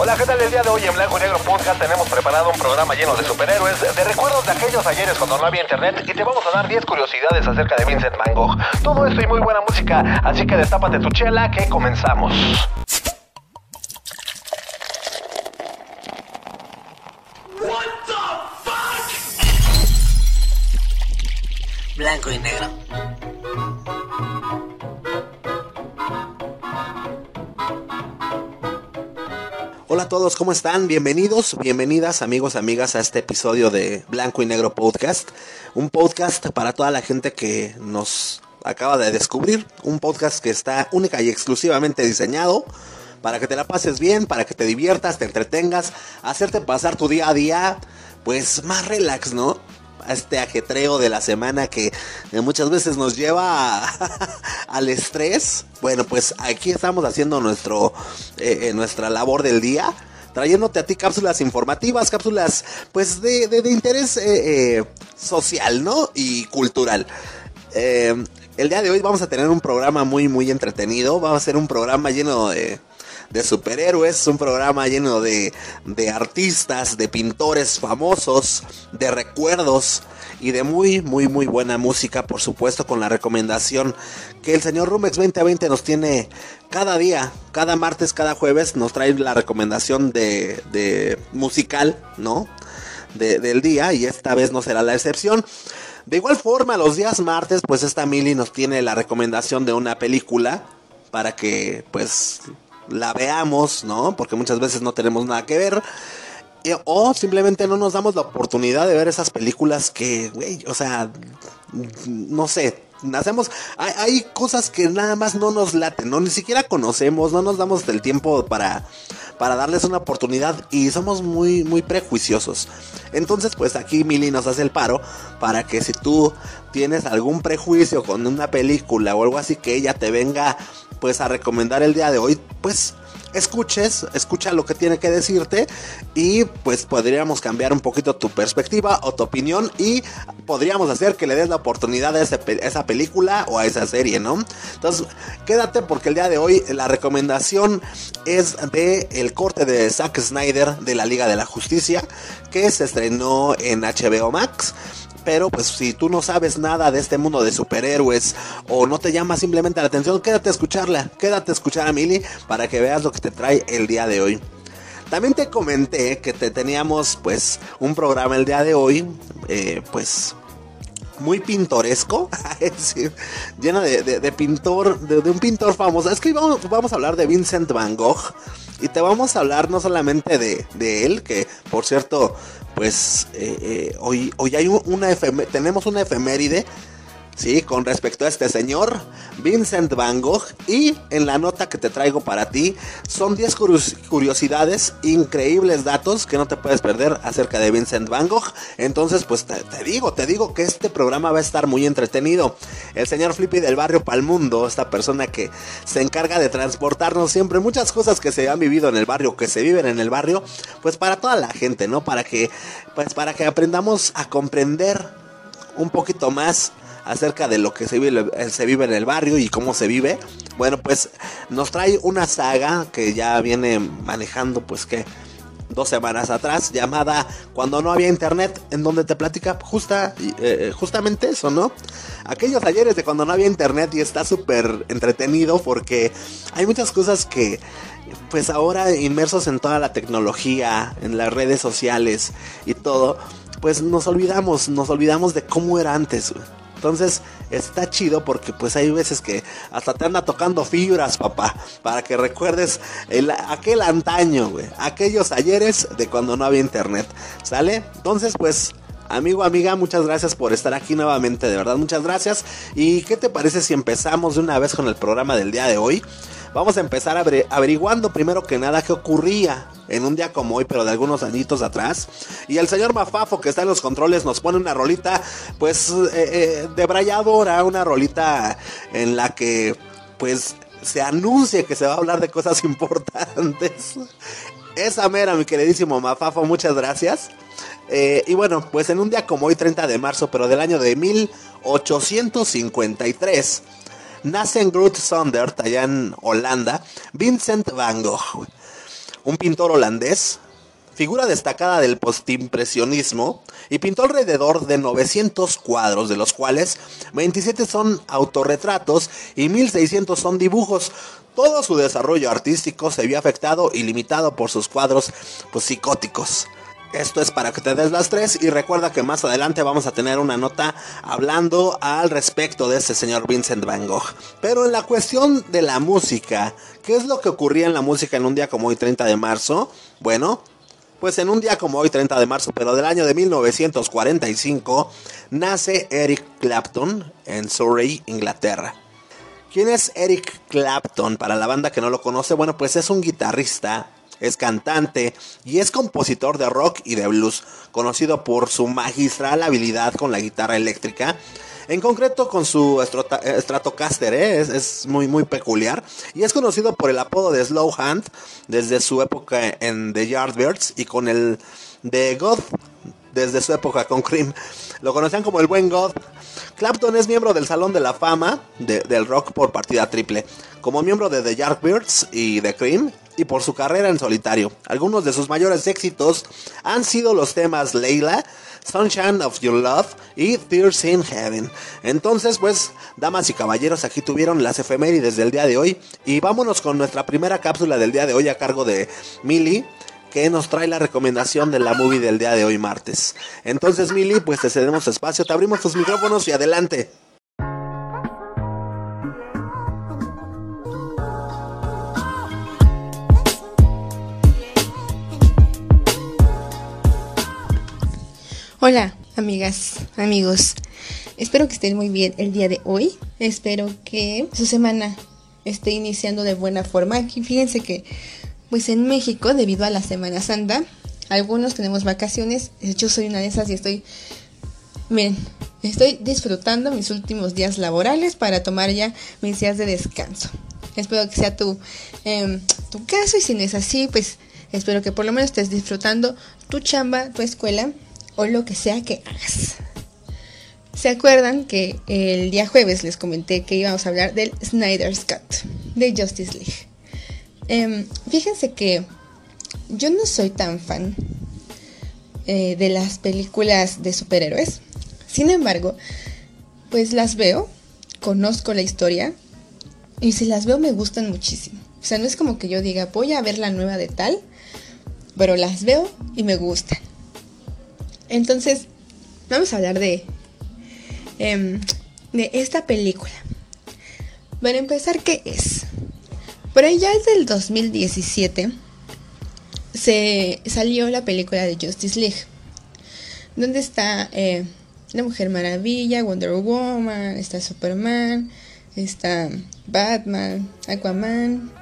Hola, ¿qué tal? El día de hoy en Blanco y Negro Podcast tenemos preparado un programa lleno de superhéroes, de recuerdos de aquellos ayeres cuando no había internet y te vamos a dar 10 curiosidades acerca de Vincent Van Gogh. Todo esto y muy buena música, así que destápate tu chela que comenzamos. Todos, ¿cómo están? Bienvenidos, bienvenidas amigos, amigas a este episodio de Blanco y Negro Podcast. Un podcast para toda la gente que nos acaba de descubrir. Un podcast que está única y exclusivamente diseñado para que te la pases bien, para que te diviertas, te entretengas, hacerte pasar tu día a día, pues más relax, ¿no? A este ajetreo de la semana que muchas veces nos lleva al estrés. Bueno, pues aquí estamos haciendo nuestro, eh, eh, nuestra labor del día trayéndote a ti cápsulas informativas, cápsulas pues de, de, interés eh, eh, social, ¿no? Y cultural. Eh, el día de hoy vamos a tener un programa muy, muy entretenido. Vamos a ser un programa lleno de, de superhéroes, un programa lleno de, de artistas, de pintores famosos, de recuerdos y de muy, muy, muy buena música, por supuesto, con la recomendación que el señor Rumex 2020 nos tiene cada día, cada martes, cada jueves, nos trae la recomendación de, de musical, ¿no? De, del día, y esta vez no será la excepción. De igual forma, los días martes, pues esta Mili nos tiene la recomendación de una película para que, pues, la veamos, ¿no? Porque muchas veces no tenemos nada que ver. O simplemente no nos damos la oportunidad de ver esas películas que, güey, o sea, no sé, hacemos, hay, cosas que nada más no nos laten, no ni siquiera conocemos, no nos damos el tiempo para, para darles una oportunidad y somos muy, muy prejuiciosos. Entonces, pues aquí Mili nos hace el paro para que si tú tienes algún prejuicio con una película o algo así que ella te venga pues a recomendar el día de hoy, pues escuches, escucha lo que tiene que decirte y pues podríamos cambiar un poquito tu perspectiva o tu opinión y podríamos hacer que le des la oportunidad a, esa película o a esa serie, ¿no? Entonces, quédate porque el día de hoy la recomendación es de el corte de Zack Snyder de la Liga de la Justicia que se estrenó en HBO Max pero pues si tú no sabes nada de este mundo de superhéroes o no te llama simplemente la atención, quédate a escucharla, quédate a escuchar a Millie para que veas lo que te trae el día de hoy. También te comenté que te teníamos pues un programa el día de hoy, eh, pues muy pintoresco, es decir, lleno de, pintor, de, un pintor famoso. Es que vamos, vamos, a hablar de Vincent Van Gogh y te vamos a hablar no solamente de, de él, que por cierto, pues eh, eh, hoy, hoy hay una tenemos una efeméride. Sí, con respecto a este señor, Vincent Van Gogh. Y en la nota que te traigo para ti, son 10 curiosidades, increíbles datos que no te puedes perder acerca de Vincent Van Gogh. Entonces, pues te, digo, te digo que este programa va a estar muy entretenido. El señor Flippy del barrio Palmundo, esta persona que se encarga de transportarnos siempre muchas cosas que se han vivido en el barrio, que se viven en el barrio, pues para toda la gente, ¿no? Para que, pues para que aprendamos a comprender un poquito más acerca de lo que se vive, se vive en el barrio y cómo se vive. Bueno, pues nos trae una saga que ya viene manejando, pues que dos semanas atrás, llamada Cuando no había internet, en donde te platica justa, eh, justamente eso, ¿no? Aquellos ayeres de cuando no había internet y está súper entretenido porque hay muchas cosas que pues ahora inmersos en toda la tecnología, en las redes sociales y todo, pues nos olvidamos, nos olvidamos de cómo era antes. Entonces está chido porque pues hay veces que hasta te anda tocando fibras, papá, para que recuerdes el, aquel antaño, güey, aquellos ayeres de cuando no había internet, ¿sale? Entonces pues amigo, amiga, muchas gracias por estar aquí nuevamente, de verdad, muchas gracias. ¿Y qué te parece si empezamos de una vez con el programa del día de hoy? Vamos a empezar averiguando primero que nada qué ocurría en un día como hoy, pero de algunos añitos atrás. Y el señor Mafafo, que está en los controles, nos pone una rolita, pues, eh, eh, debrayadora, una rolita en la que, pues, se anuncia que se va a hablar de cosas importantes. Esa mera, mi queridísimo Mafafo, muchas gracias. Eh, y bueno, pues en un día como hoy, 30 de marzo, pero del año de 1853, nace en Groot Sondert, allá en Holanda, Vincent Van Gogh. un pintor holandés, figura destacada del postimpresionismo, y pintó alrededor de 900 cuadros, de los cuales 27 son autorretratos y 1600 son dibujos. Todo su desarrollo artístico se vio afectado y limitado por sus cuadros pues, psicóticos. Esto es para que te des las tres y recuerda que más adelante vamos a tener una nota hablando al respecto de ese señor Vincent Van Gogh. Pero en la cuestión de la música, ¿qué es lo que ocurría en la música en un día como hoy 30 de marzo? Bueno, pues en un día como hoy 30 de marzo, pero del año de 1945, nace Eric Clapton en Surrey, Inglaterra. ¿Quién es Eric Clapton? Para la banda que no lo conoce, bueno, pues es un guitarrista, es cantante y es compositor de rock y de blues, conocido por su magistral habilidad con la guitarra eléctrica. En concreto con su Stratocaster, ¿eh? es, es, muy muy peculiar y es conocido por el apodo de Slow Hand desde su época en The Yardbirds y con el de God desde su época con Cream. Lo conocían como el buen God. Clapton es miembro del Salón de la Fama del rock por partida triple, como miembro de The Yardbirds y The Cream, y por su carrera en solitario. Algunos de sus mayores éxitos han sido los temas Leila, Sunshine of Your Love y Tears in Heaven. Entonces, pues, damas y caballeros, aquí tuvieron las efemérides del día de hoy. Y vámonos con nuestra primera cápsula del día de hoy a cargo de Millie que nos trae la recomendación de la movie del día de hoy martes. Entonces, Mili, pues te cedemos espacio, te abrimos tus micrófonos y adelante. Hola, amigas, amigos. Espero que estén muy bien el día de hoy. Espero que su semana esté iniciando de buena forma. Aquí fíjense que pues en México, debido a la Semana Santa, algunos tenemos vacaciones. Yo soy una de esas y estoy. Miren, estoy disfrutando mis últimos días laborales para tomar ya mis días de descanso. Espero que sea tu, eh, tu caso y si no es así, pues espero que por lo menos estés disfrutando tu chamba, tu escuela o lo que sea que hagas. ¿Se acuerdan que el día jueves les comenté que íbamos a hablar del Snyder's Cut de Justice League? Eh, fíjense que yo no soy tan fan eh, de las películas de superhéroes. Sin embargo, pues las veo, conozco la historia y si las veo me gustan muchísimo. O sea, no es como que yo diga, voy a ver la nueva de tal, pero las veo y me gustan. Entonces, vamos a hablar de, eh, de esta película. Para empezar, ¿qué es? Por ahí ya es del 2017 se salió la película de Justice League, donde está eh, la Mujer Maravilla, Wonder Woman, está Superman, está Batman, Aquaman,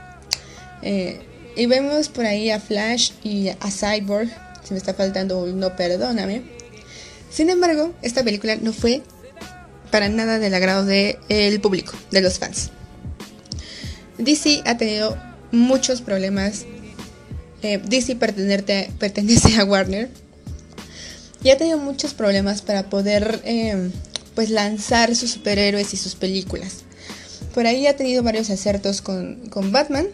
eh, y vemos por ahí a Flash y a Cyborg, si me está faltando no perdóname. Sin embargo, esta película no fue para nada del agrado del público, de los fans. DC ha tenido muchos problemas. Eh, DC pertenece a Warner. Y ha tenido muchos problemas para poder eh, pues lanzar sus superhéroes y sus películas. Por ahí ha tenido varios acertos con, Batman.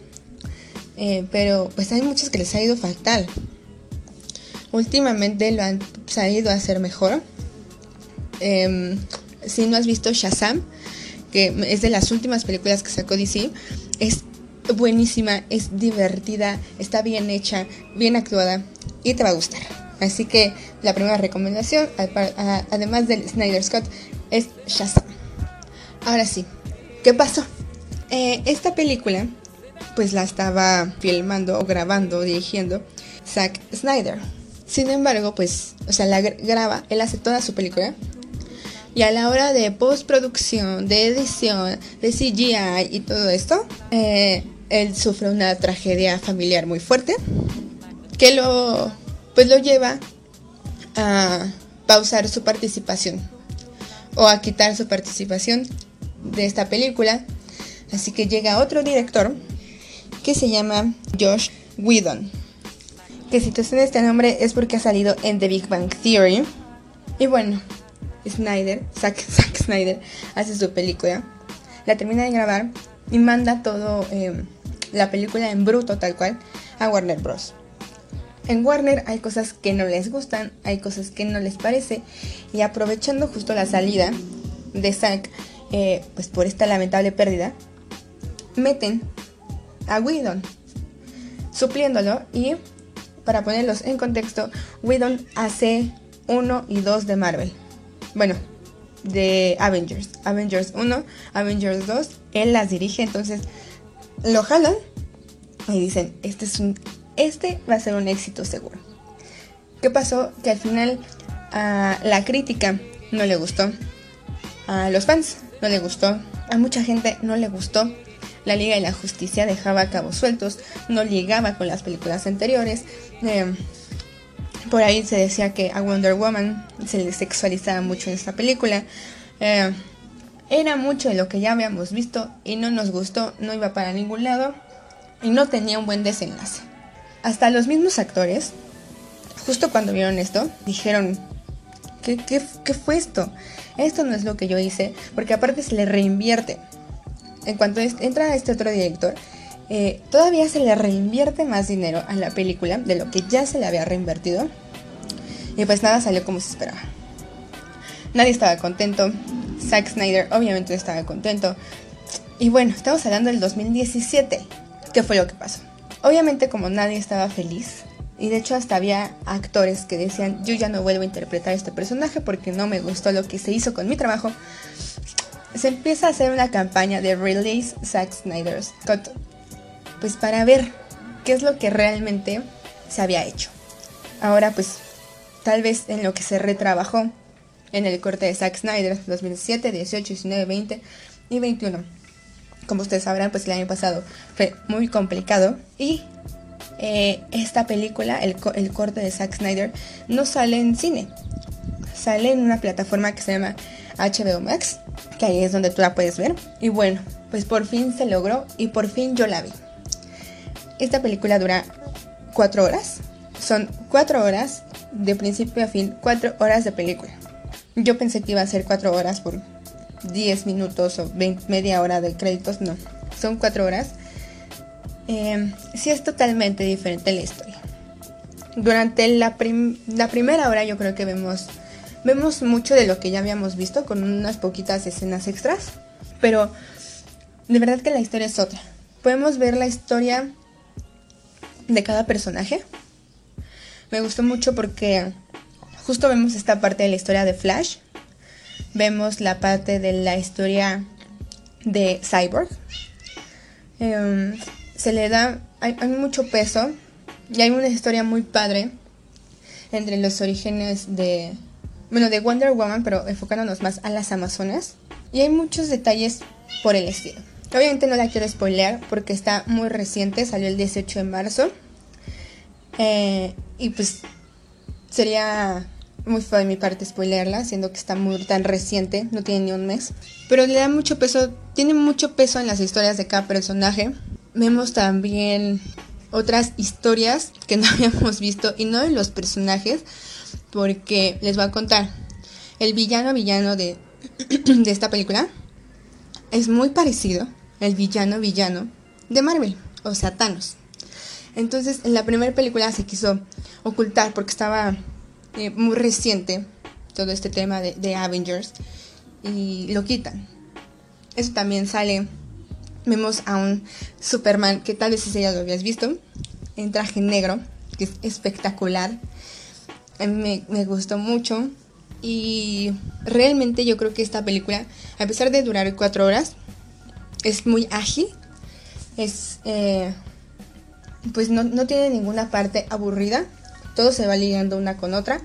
Eh, pero pues hay muchos que les ha ido fatal. Últimamente lo han sabido hacer mejor. Em, si no has visto Shazam, que es de las últimas películas que sacó DC, es buenísima, es divertida, está bien hecha, bien actuada y te va a gustar. Así que la primera recomendación, además del Snyder Scott, es Shazam. Ahora sí, ¿qué pasó? Eh, esta película, pues la estaba filmando o grabando, dirigiendo Zack Snyder. Sin embargo, pues, o sea, la graba, él hace toda su película y a la hora de postproducción, de edición, de CGI y todo esto, eh, él sufre una tragedia familiar muy fuerte que lo, pues lo lleva a pausar su participación o a quitar su participación de esta película. Así que llega otro director que se llama Josh Whedon. Que si te suena este nombre es porque ha salido en The Big Bang Theory. Y bueno, Snyder, Zack, Snyder, hace su película, la termina de grabar y manda todo eh, la película en bruto tal cual a Warner Bros. En Warner hay cosas que no les gustan, hay cosas que no les parece y aprovechando justo la salida de Zack, eh, pues por esta lamentable pérdida, meten a Whedon, supliéndolo y para ponerlos en contexto, Whedon hace 1 y 2 de Marvel. Bueno, de Avengers. Avengers 1, Avengers 2, él las dirige, entonces lo jalan y dicen, este es un este va a ser un éxito seguro. ¿Qué pasó? Que al final a la crítica no le gustó. A los fans no le gustó. A mucha gente no le gustó. La Liga de la Justicia dejaba cabos sueltos, no llegaba con las películas anteriores. Eh, por ahí se decía que a Wonder Woman se le sexualizaba mucho en esta película. Eh, era mucho de lo que ya habíamos visto y no nos gustó, no iba para ningún lado y no tenía un buen desenlace. Hasta los mismos actores, justo cuando vieron esto, dijeron, ¿qué, qué, fue esto? Esto no es lo que yo hice, porque aparte se le reinvierte en cuanto entra este otro director, eh, todavía se le reinvierte más dinero a la película de lo que ya se le había reinvertido. Y pues nada salió como se esperaba. Nadie estaba contento. Zack Snyder obviamente estaba contento. Y bueno, estamos hablando del 2017. ¿Qué fue lo que pasó? Obviamente como nadie estaba feliz, y de hecho hasta había actores que decían, yo ya no vuelvo a interpretar este personaje porque no me gustó lo que se hizo con mi trabajo se empieza a hacer una campaña de Release Zack Snyder's Cut, pues para ver qué es lo que realmente se había hecho. Ahora pues tal vez en lo que se retrabajó en el corte de Zack Snyder 2007, 18, 19, 20 y 21. Como ustedes sabrán, pues el año pasado fue muy complicado y eh, esta película, el, el corte de Zack Snyder, no sale en cine. Sale en una plataforma que se llama HBO Max, que ahí es donde tú la puedes ver. Y bueno, pues por fin se logró y por fin yo la vi. Esta película dura cuatro horas. Son cuatro horas de principio a fin, cuatro horas de película. Yo pensé que iba a ser cuatro horas por 10 minutos o media hora de créditos. No, son cuatro horas. Eh, sí es totalmente diferente la historia. Durante la, la primera hora yo creo que vemos Vemos mucho de lo que ya habíamos visto con unas poquitas escenas extras, pero de verdad que la historia es otra. Podemos ver la historia de cada personaje. Me gustó mucho porque justo vemos esta parte de la historia de Flash. Vemos la parte de la historia de Cyborg. Em, se le da, hay, mucho peso y hay una historia muy padre entre los orígenes de bueno, de Wonder Woman, pero enfocándonos más a las Amazonas. Y hay muchos detalles por el estilo. Obviamente no la quiero spoilear porque está muy reciente, salió el 18 de marzo. Eh, y pues sería muy feo de mi parte spoilearla, siendo que está muy tan reciente, no tiene ni un mes. Pero le da mucho peso, tiene mucho peso en las historias de cada personaje. Vemos también otras historias que no habíamos visto y no de los personajes, porque les voy a contar. El villano villano de, de esta película es muy parecido al villano villano de Marvel, o sea, Thanos. Entonces, en la primera película se quiso ocultar porque estaba eh, muy reciente todo este tema de, Avengers y lo quitan. Eso también sale. Vemos a un Superman que tal vez si ya lo habías visto, en traje negro, que es espectacular. A mí me, gustó mucho. Y realmente yo creo que esta película, a pesar de durar cuatro horas, es muy ágil. Es. Eh, pues no, no, tiene ninguna parte aburrida. Todo se va ligando una con otra.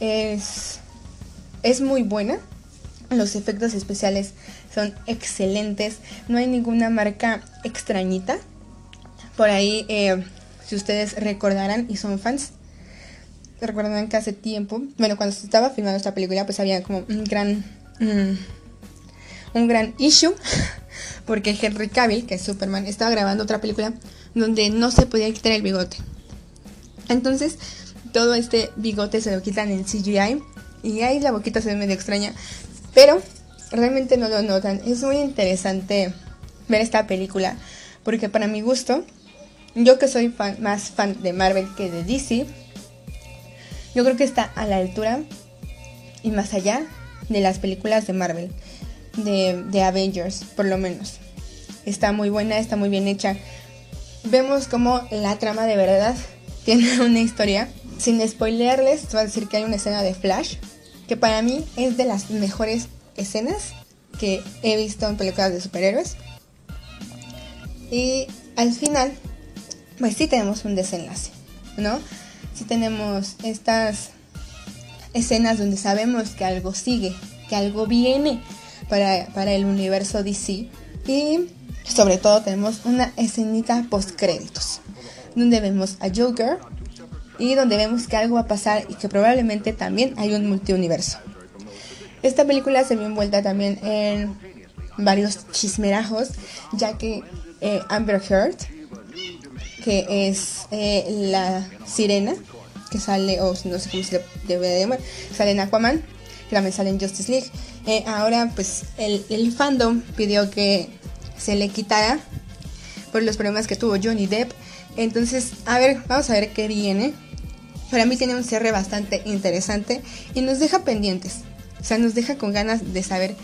Es. Es muy buena. Los efectos especiales son excelentes. No hay ninguna marca extrañita. Por ahí, eh, si ustedes recordarán y son fans, recuerdan que hace tiempo, bueno, cuando se estaba filmando esta película, pues había como un gran, mm, un gran issue, porque Henry Cavill, que es Superman, estaba grabando otra película donde no se podía quitar el bigote. Entonces, todo este bigote se lo quitan en CGI y ahí la boquita se ve medio extraña, pero realmente no lo notan. Es muy interesante ver esta película porque para mi gusto yo que soy más fan de Marvel que de DC, yo creo que está a la altura y más allá de las películas de Marvel, de, de Avengers, por lo menos. Está muy buena, está muy bien hecha. Vemos como la trama de verdad tiene una historia. Sin spoilearles, voy a decir que hay una escena de Flash que para mí es de las mejores escenas que he visto en películas de superhéroes. Y al final, pues sí tenemos un desenlace, ¿no? Sí tenemos estas escenas donde sabemos que algo sigue, que algo viene para, para el universo DC. Y sobre todo tenemos una escenita post créditos, donde vemos a Joker y donde vemos que algo va a pasar y que probablemente también hay un multiuniverso. Esta película se vio envuelta también en varios chismerajos, ya que eh, Amber Heard, que es eh, la sirena, que sale, o no sé cómo se debe llamar, sale en Aquaman, que también sale en Justice League. Eh, ahora, pues el, el fandom pidió que se le quitara por los problemas que tuvo Johnny Depp. Entonces, a ver, vamos a ver qué viene. Para mí tiene un cierre bastante interesante y nos deja pendientes. O sea, nos deja con ganas de saber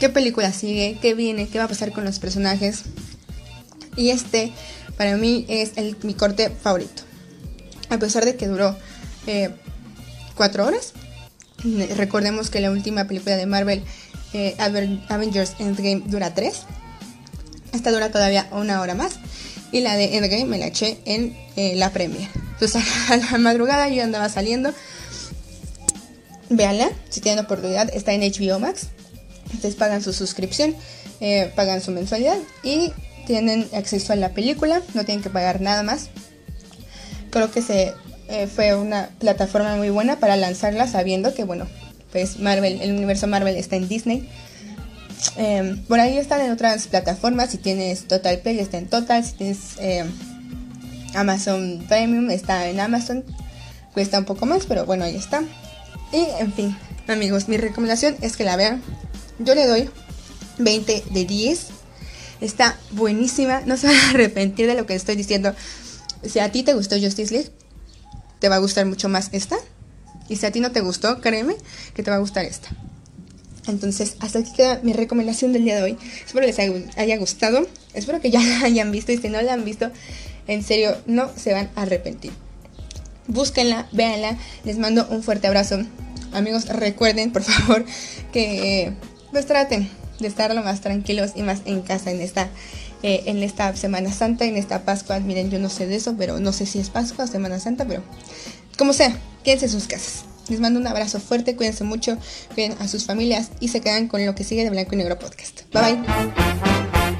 qué película sigue, qué viene, qué va a pasar con los personajes. Y este, para mí, es mi corte favorito. A pesar de que duró eh, cuatro horas. Recordemos que la última película de Marvel, eh, Avengers Endgame, dura tres. Esta dura todavía una hora más. Y la de Endgame me la eché en eh, la premiere. Entonces a la madrugada yo andaba saliendo Véanla, si tienen oportunidad, está en HBO Max. Ustedes pagan su suscripción, eh, pagan su mensualidad y tienen acceso a la película, no tienen que pagar nada más. Creo que se eh, fue una plataforma muy buena para lanzarla sabiendo que, bueno, pues Marvel, el universo Marvel está en Disney. Em, por ahí están en otras plataformas, si tienes Total Play está en Total, si tienes em, Amazon Premium está en Amazon, cuesta un poco más, pero bueno, ahí está. Y en fin, amigos, mi recomendación es que la vean. Yo le doy 20 de 10. Está buenísima. No se van a arrepentir de lo que estoy diciendo. Si a ti te gustó Justice League, te va a gustar mucho más esta. Y si a ti no te gustó, créeme que te va a gustar esta. Entonces, hasta aquí queda mi recomendación del día de hoy. Espero les haya gustado. Espero que ya la hayan visto. Y si no la han visto, en serio, no se van a arrepentir. Búsquenla, véanla. Les mando un fuerte abrazo amigos, recuerden por favor que pues traten de estar lo más tranquilos y más en casa en esta eh, en esta Semana Santa, en esta Pascua. Miren, yo no sé de eso, pero no sé si es Pascua o Semana Santa, pero como sea, quédense en sus casas. Les mando un abrazo fuerte, cuídense mucho, cuiden a sus familias y se quedan con lo que sigue de Blanco y Negro Podcast. Bye bye.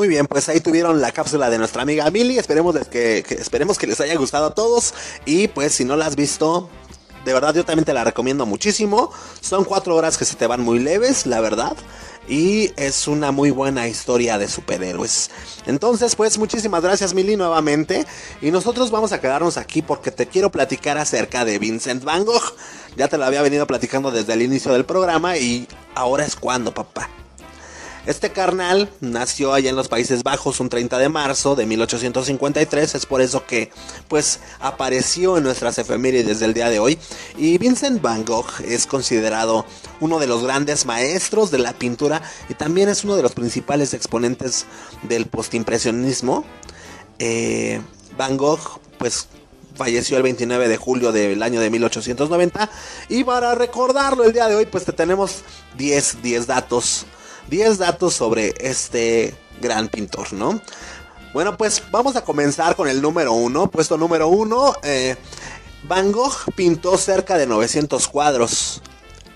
Muy bien, pues ahí tuvieron la cápsula de nuestra amiga Milly. Esperemos que, esperemos que les haya gustado a todos. Y pues si no la has visto, de verdad yo también te la recomiendo muchísimo. Son cuatro horas que se te van muy leves, la verdad. Y es una muy buena historia de superhéroes. Entonces, pues muchísimas gracias Milly nuevamente. Y nosotros vamos a quedarnos aquí porque te quiero platicar acerca de Vincent Van Gogh. Ya te lo había venido platicando desde el inicio del programa y ahora es cuando, papá. Este carnal nació allá en los Países Bajos un 30 de marzo de 1853, es por eso que pues apareció en nuestras efemérides del día de hoy. Y Vincent Van Gogh es considerado uno de los grandes maestros de la pintura y también es uno de los principales exponentes del postimpresionismo. Eh, Van Gogh pues falleció el 29 de julio del año de 1890 y para recordarlo el día de hoy pues te tenemos 10, 10 datos 10 datos sobre este gran pintor, ¿no? Bueno, pues vamos a comenzar con el número uno. Puesto número uno, eh, Van Gogh pintó cerca de 900 cuadros,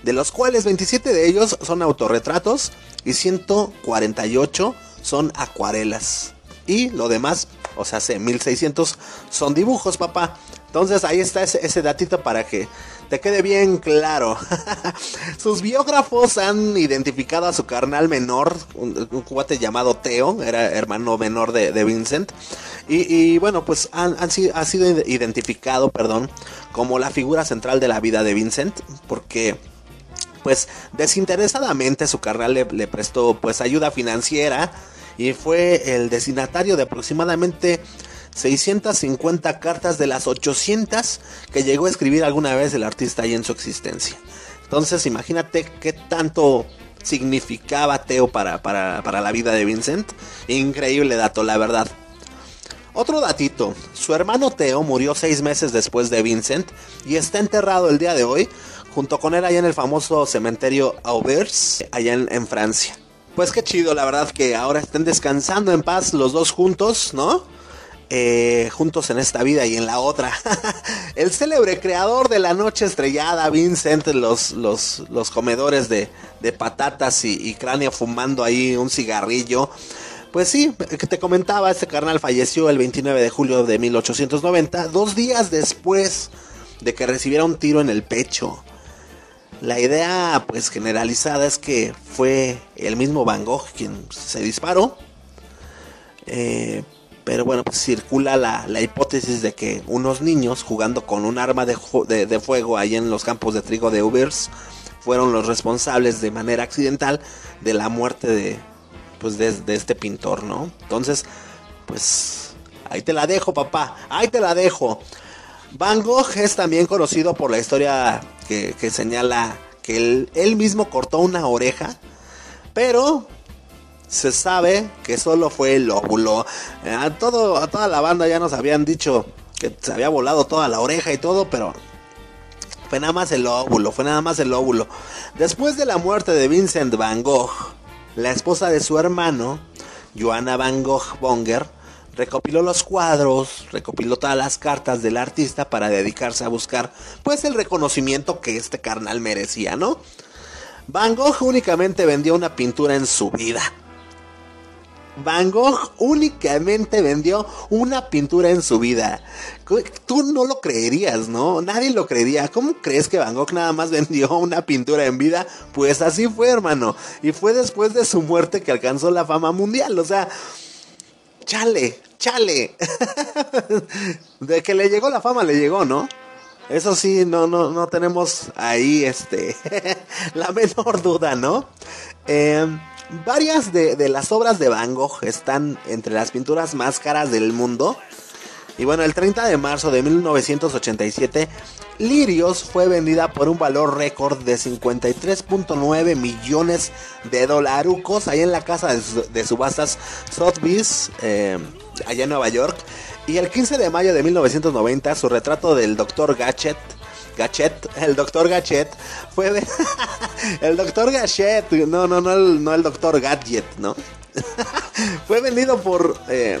de los cuales 27 de ellos son autorretratos y 148 son acuarelas. Y lo demás, o sea, 1600 son dibujos, papá. Entonces ahí está ese, ese datito para que te quede bien claro. Sus biógrafos han identificado a su carnal menor, un, cuate llamado Teo, era hermano menor de, Vincent. Y, bueno, pues han, ha sido identificado, perdón, como la figura central de la vida de Vincent, porque pues desinteresadamente su carnal le, le prestó pues ayuda financiera y fue el destinatario de aproximadamente 650 cartas de las 800 que llegó a escribir alguna vez el artista ahí en su existencia. Entonces imagínate qué tanto significaba Teo para, para, para la vida de Vincent. Increíble dato, la verdad. Otro datito, su hermano Teo murió seis meses después de Vincent y está enterrado el día de hoy junto con él allá en el famoso cementerio Auvers, allá en, en Francia. Pues qué chido, la verdad, que ahora estén descansando en paz los dos juntos, ¿no? Eh, juntos en esta vida y en la otra. el célebre creador de la noche estrellada, Vincent, los, los, los comedores de, de patatas y, cráneo fumando ahí un cigarrillo. Pues sí, que te comentaba, este carnal falleció el 29 de julio de 1890, dos días después de que recibiera un tiro en el pecho. La idea pues generalizada es que fue el mismo Van Gogh quien se disparó. Eh, pero bueno, pues circula la, la, hipótesis de que unos niños jugando con un arma de, de, de, fuego ahí en los campos de trigo de Ubers fueron los responsables de manera accidental de la muerte de, pues de, de este pintor, ¿no? Entonces, pues ahí te la dejo, papá, ahí te la dejo. Van Gogh es también conocido por la historia que, que señala que él, él, mismo cortó una oreja, pero se sabe que solo fue el óvulo. A, todo, a toda la banda ya nos habían dicho que se había volado toda la oreja y todo, pero fue nada más el óvulo, fue nada más el óvulo. Después de la muerte de Vincent Van Gogh, la esposa de su hermano, Joanna Van Gogh Bonger, recopiló los cuadros, recopiló todas las cartas del artista para dedicarse a buscar pues el reconocimiento que este carnal merecía, ¿no? Van Gogh únicamente vendió una pintura en su vida. Van Gogh únicamente vendió una pintura en su vida. Tú no lo creerías, ¿no? Nadie lo creería. ¿Cómo crees que Van Gogh nada más vendió una pintura en vida? Pues así fue, hermano. Y fue después de su muerte que alcanzó la fama mundial. O sea, chale, chale. de que le llegó la fama, le llegó, ¿no? Eso sí, no, no, no tenemos ahí este la menor duda, ¿no? Eh, varias de, las obras de Van Gogh están entre las pinturas más caras del mundo. Y bueno, el 30 de marzo de 1987, Lirios fue vendida por un valor récord de 53.9 millones de dolarucos ahí en la casa de, de subastas Sotheby's, eh, allá en Nueva York. Y el 15 de mayo de 1990, su retrato del Dr. Gadget, Gachet, el Dr. Gachet, fue el Dr. Gachet, no, no, no el, no el Dr. Gadget, ¿no? fue vendido por... Eh,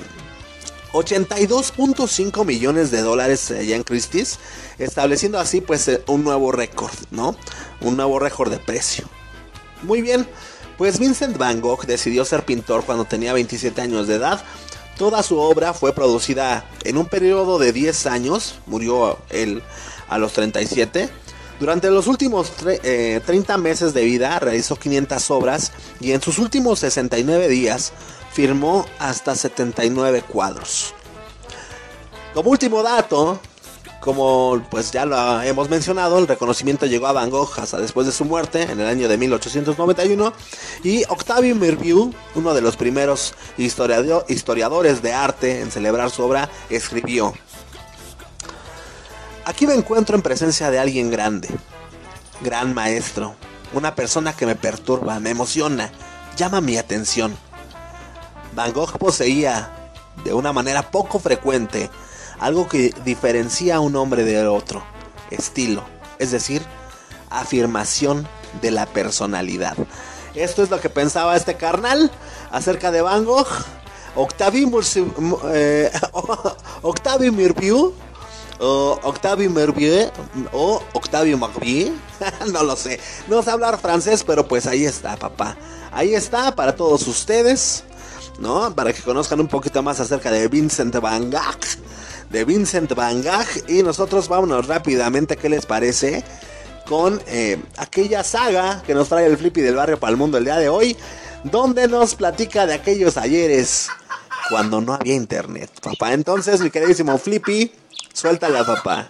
82.5 millones de dólares allá en Christie's, estableciendo así pues un nuevo récord, ¿no? Un nuevo récord de precio. Muy bien, pues Vincent Van Gogh decidió ser pintor cuando tenía 27 años de edad. Toda su obra fue producida en un periodo de 10 años, murió él a los 37. Durante los últimos eh, 30 meses de vida realizó 500 obras y en sus últimos 69 días firmó hasta 79 cuadros. Como último dato, como pues ya lo hemos mencionado, el reconocimiento llegó a Van Gogh hasta después de su muerte en el año de 1891 y Octavio Mirbeau, uno de los primeros historiadores de arte en celebrar su obra, escribió: Aquí me encuentro en presencia de alguien grande, gran maestro, una persona que me perturba, me emociona, llama mi atención. Van Gogh poseía, de una manera poco frecuente, algo que diferencia a un hombre del otro, estilo, es decir, afirmación de la personalidad. Esto es lo que pensaba este carnal acerca de Van Gogh. Octavio, eh, Octavio Mirbeau o Octavio Mervier o Octavio Marvier, no lo sé, no sé hablar francés, pero pues ahí está, papá. Ahí está para todos ustedes, ¿no? Para que conozcan un poquito más acerca de Vincent Van Gogh, de Vincent Van Gogh y nosotros vámonos rápidamente, ¿qué les parece? Con eh, aquella saga que nos trae el Flippy del barrio para el mundo el día de hoy, donde nos platica de aquellos ayeres cuando no había internet, papá. Entonces, mi queridísimo Flippy, Suéltala, papá.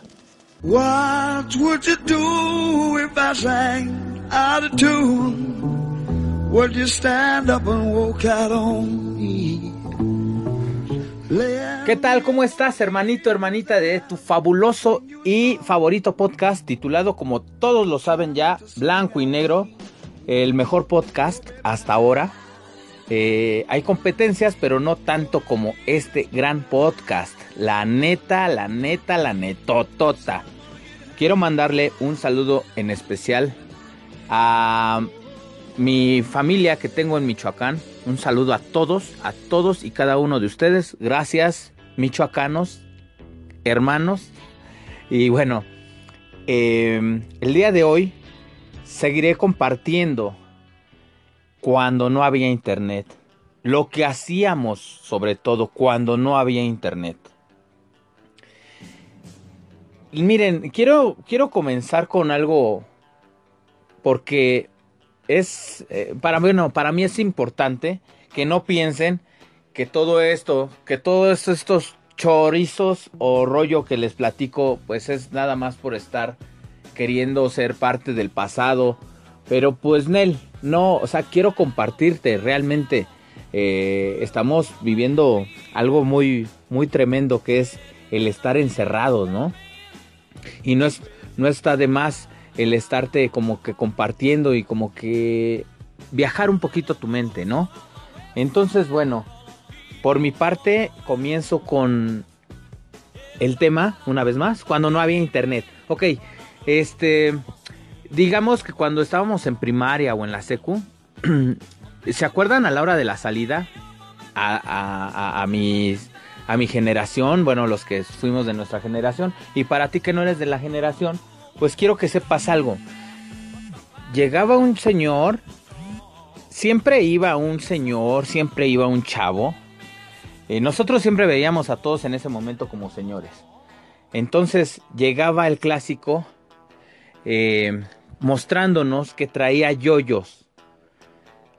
What would you do if I sang out of tune, would you stand up and walk out on me? ¿Qué tal? ¿Cómo estás, hermanito, hermanita de tu fabuloso y favorito podcast titulado, como todos lo saben ya, Blanco y Negro, el mejor podcast hasta ahora? Eh, hay competencias, pero no tanto como este gran podcast. La neta, la neta, la netotota. Quiero mandarle un saludo en especial a mi familia que tengo en Michoacán. Un saludo a todos, a todos y cada uno de ustedes. Gracias, michoacanos, hermanos. Y bueno, eh, el día de hoy seguiré compartiendo cuando no había internet. Lo que hacíamos sobre todo cuando no había internet. Miren, quiero, quiero comenzar con algo porque es, eh, para, bueno, para mí es importante que no piensen que todo esto, que todos estos chorizos o rollo que les platico, pues es nada más por estar queriendo ser parte del pasado. Pero pues Nel, no, o sea, quiero compartirte realmente. Eh, estamos viviendo algo muy, muy tremendo que es el estar encerrados, ¿no? Y no, es, no está de más el estarte como que compartiendo y como que viajar un poquito tu mente, ¿no? Entonces, bueno, por mi parte comienzo con el tema, una vez más, cuando no había internet. Ok, este, digamos que cuando estábamos en primaria o en la secu, ¿se acuerdan a la hora de la salida? A, a, a, mis, a mi generación, bueno, los que fuimos de nuestra generación, y para ti que no eres de la generación, pues quiero que sepas algo. Llegaba un señor, siempre iba un señor, siempre iba un chavo. Eh, nosotros siempre veíamos a todos en ese momento como señores. Entonces llegaba el clásico eh, mostrándonos que traía yoyos.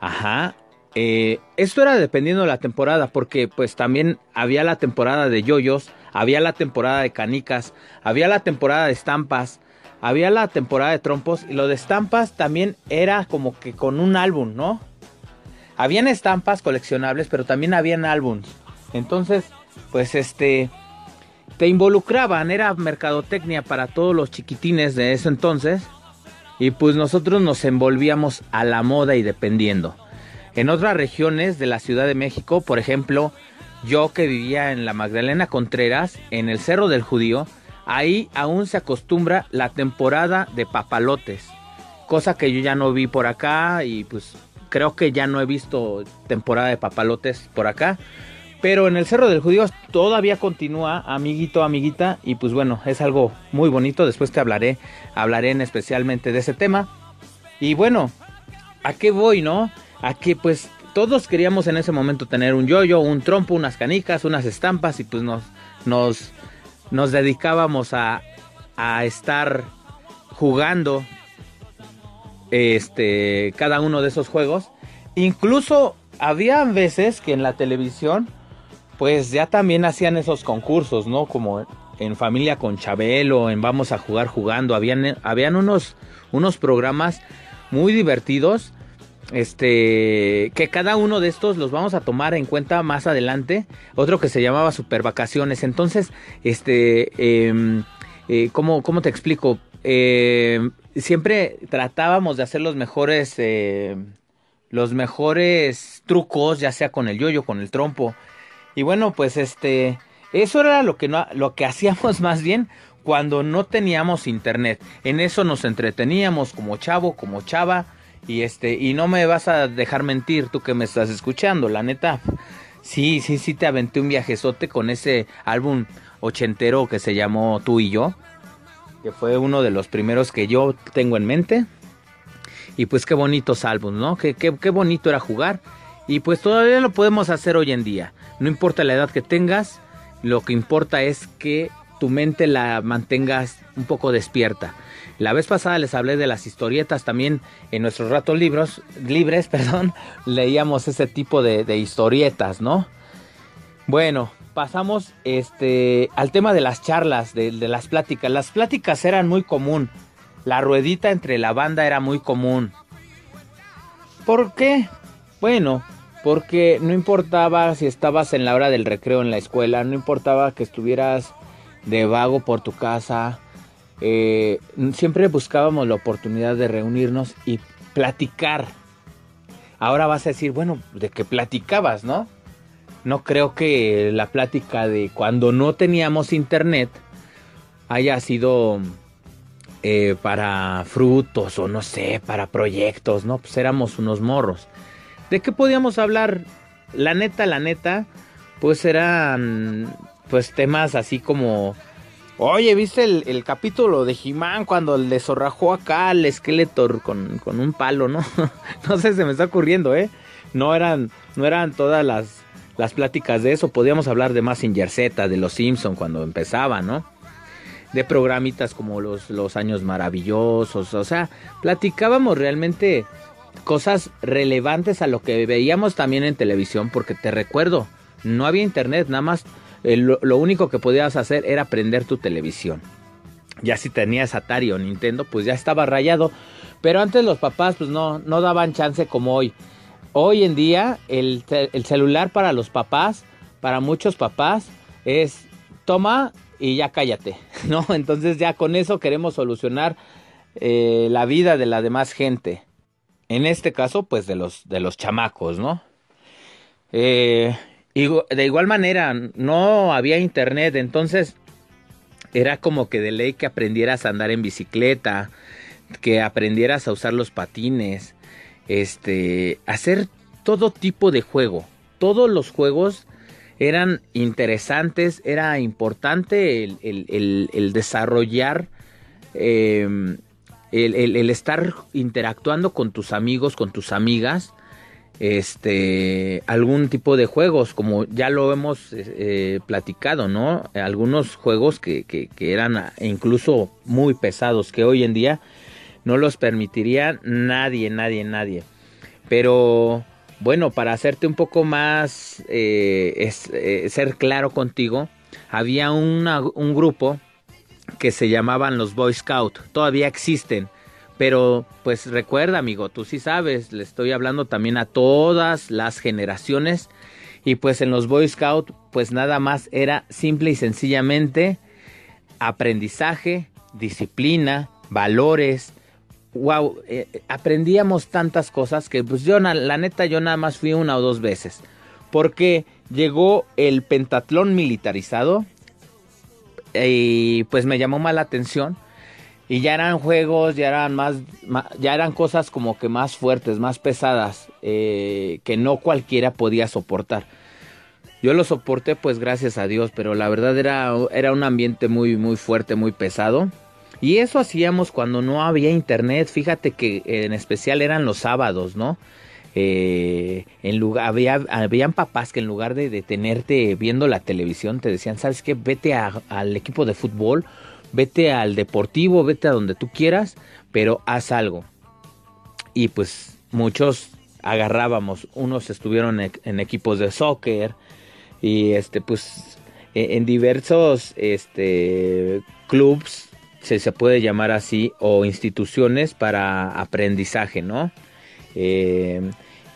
Ajá. Eh, esto era dependiendo de la temporada, porque pues también había la temporada de yoyos, había la temporada de canicas, había la temporada de estampas, había la temporada de trompos y lo de estampas también era como que con un álbum, ¿no? Habían estampas coleccionables, pero también habían álbums. Entonces, pues este te involucraban, era mercadotecnia para todos los chiquitines de ese entonces. Y pues nosotros nos envolvíamos a la moda y dependiendo. En otras regiones de la Ciudad de México, por ejemplo, yo que vivía en la Magdalena Contreras, en el Cerro del Judío, ahí aún se acostumbra la temporada de papalotes. Cosa que yo ya no vi por acá y pues creo que ya no he visto temporada de papalotes por acá. Pero en el Cerro del Judío todavía continúa, amiguito, amiguita, y pues bueno, es algo muy bonito. Después te hablaré, hablaré en especialmente de ese tema. Y bueno, ¿a qué voy, no? A que pues todos queríamos en ese momento tener un yoyo, un trompo, unas canicas, unas estampas, y pues nos, nos, nos dedicábamos a, a estar jugando este, cada uno de esos juegos. Incluso había veces que en la televisión pues ya también hacían esos concursos, ¿no? Como en Familia con Chabelo, en Vamos a jugar jugando, habían, habían unos, unos programas muy divertidos, este, que cada uno de estos los vamos a tomar en cuenta más adelante, otro que se llamaba Super Vacaciones, entonces, este, eh, eh, ¿cómo, ¿cómo, te explico? Eh, siempre tratábamos de hacer los mejores, eh, los mejores trucos, ya sea con el yoyo, con el trompo, y bueno, pues este, eso era lo que, no, lo que hacíamos más bien cuando no teníamos internet. En eso nos entreteníamos como chavo, como chava. Y este, y no me vas a dejar mentir tú que me estás escuchando, la neta. Sí, sí, sí te aventé un viajezote con ese álbum ochentero que se llamó Tú y yo. Que fue uno de los primeros que yo tengo en mente. Y pues qué bonitos álbumes, ¿no? Qué, qué, qué bonito era jugar. Y pues todavía lo podemos hacer hoy en día. No importa la edad que tengas, lo que importa es que tu mente la mantengas un poco despierta. La vez pasada les hablé de las historietas también en nuestros ratos libros, libres, perdón, leíamos ese tipo de, historietas, ¿no? Bueno, pasamos este, al tema de las charlas, de, de, las pláticas. Las pláticas eran muy común. la ruedita entre la banda era muy común. ¿Por qué? Bueno, porque no importaba si estabas en la hora del recreo en la escuela, no importaba que estuvieras de vago por tu casa, eh, siempre buscábamos la oportunidad de reunirnos y platicar. Ahora vas a decir, bueno, de qué platicabas, ¿no? No creo que la plática de cuando no teníamos internet haya sido eh, para frutos o no sé, para proyectos, ¿no? Pues éramos unos morros. ¿De qué podíamos hablar? La neta, la neta, pues eran pues temas así como Oye, ¿viste el, capítulo de He-Man cuando le zorrajó acá al Skeletor con, con, un palo, no? no sé, se me está ocurriendo, ¿eh? No eran, no eran todas las, las pláticas de eso. Podíamos hablar de Massinger Z, de los Simpson cuando empezaba, ¿no? De programitas como los, los años maravillosos. O sea, platicábamos realmente cosas relevantes a lo que veíamos también en televisión. Porque te recuerdo, no había internet, nada más lo, único que podías hacer era prender tu televisión. Ya si tenías Atari o Nintendo, pues ya estaba rayado. Pero antes los papás pues no, no daban chance como hoy. Hoy en día el, celular para los papás, para muchos papás, es toma y ya cállate, ¿no? Entonces ya con eso queremos solucionar eh, la vida de la demás gente. En este caso, pues de los, de los chamacos, ¿no? Eh, y de igual manera, no había internet, entonces era como que de ley que aprendieras a andar en bicicleta, que aprendieras a usar los patines, este, hacer todo tipo de juego. Todos los juegos eran interesantes, era importante el, desarrollar, em, el, estar interactuando con tus amigos, con tus amigas, este algún tipo de juegos como ya lo hemos eh, platicado no algunos juegos que, que, eran incluso muy pesados que hoy en día no los permitiría nadie nadie nadie. Pero bueno para hacerte un poco más eh, eh, ser claro contigo había un grupo que se llamaban los Boy Scout. Todavía existen pero pues recuerda, amigo, tú sí sabes, le estoy hablando también a todas las generaciones. Y pues en los Boy Scout, pues nada más era simple y sencillamente aprendizaje, disciplina, valores. Wow, eh, aprendíamos tantas cosas que pues yo la neta yo nada más fui una o dos veces. Porque llegó el pentatlón militarizado y pues me llamó más la atención y ya eran juegos, ya eran más, ya eran cosas como que más fuertes, más pesadas, eh, que no cualquiera podía soportar. Yo lo soporté pues gracias a Dios, pero la verdad era, era un ambiente muy, muy fuerte, muy pesado. Y eso hacíamos cuando no había internet. Fíjate que en especial eran los sábados, ¿no? Eh, en lugar, había, habían papás que en lugar de, de, tenerte viendo la televisión te decían, ¿sabes qué? Vete al equipo de fútbol vete al deportivo, vete a donde tú quieras, pero haz algo. Y pues muchos agarrábamos, unos estuvieron en, equipos de soccer y este pues e, en diversos este clubs se, se puede llamar así o instituciones para aprendizaje, ¿no? Eh,